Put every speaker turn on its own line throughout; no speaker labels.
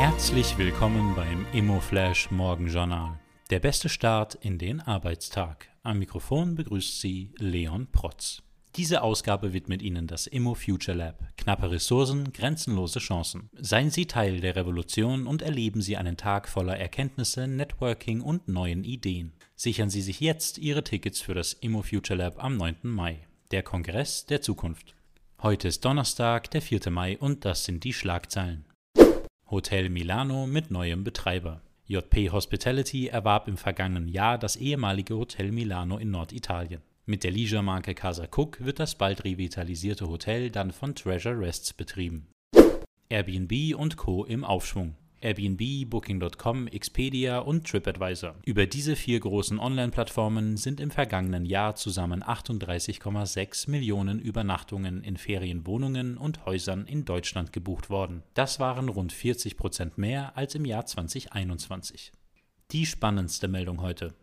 Herzlich willkommen beim ImmoFlash Morgenjournal. Der beste Start in den Arbeitstag. Am Mikrofon begrüßt Sie Leon Protz. Diese Ausgabe widmet Ihnen das Immo Future Lab. Knappe Ressourcen, grenzenlose Chancen. Seien Sie Teil der Revolution und erleben Sie einen Tag voller Erkenntnisse, Networking und neuen Ideen. Sichern Sie sich jetzt Ihre Tickets für das Immo Future Lab am 9. Mai, der Kongress der Zukunft. Heute ist Donnerstag, der 4. Mai und das sind die Schlagzeilen. Hotel Milano mit neuem Betreiber. JP Hospitality erwarb im vergangenen Jahr das ehemalige Hotel Milano in Norditalien. Mit der Leisure-Marke Casa Cook wird das bald revitalisierte Hotel dann von Treasure Rests betrieben. Airbnb und Co. im Aufschwung. Airbnb, Booking.com, Expedia und TripAdvisor. Über diese vier großen Online-Plattformen sind im vergangenen Jahr zusammen 38,6 Millionen Übernachtungen in Ferienwohnungen und Häusern in Deutschland gebucht worden. Das waren rund 40 Prozent mehr als im Jahr 2021. Die spannendste Meldung heute.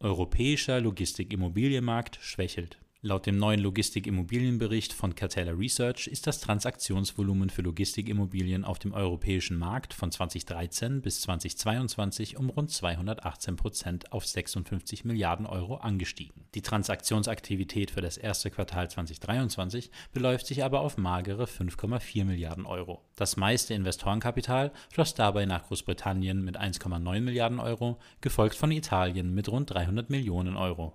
Europäischer Logistikimmobilienmarkt schwächelt. Laut dem neuen Logistikimmobilienbericht von Catella Research ist das Transaktionsvolumen für Logistikimmobilien auf dem europäischen Markt von 2013 bis 2022 um rund 218 Prozent auf 56 Milliarden Euro angestiegen. Die Transaktionsaktivität für das erste Quartal 2023 beläuft sich aber auf magere 5,4 Milliarden Euro. Das meiste Investorenkapital floss dabei nach Großbritannien mit 1,9 Milliarden Euro, gefolgt von Italien mit rund 300 Millionen Euro.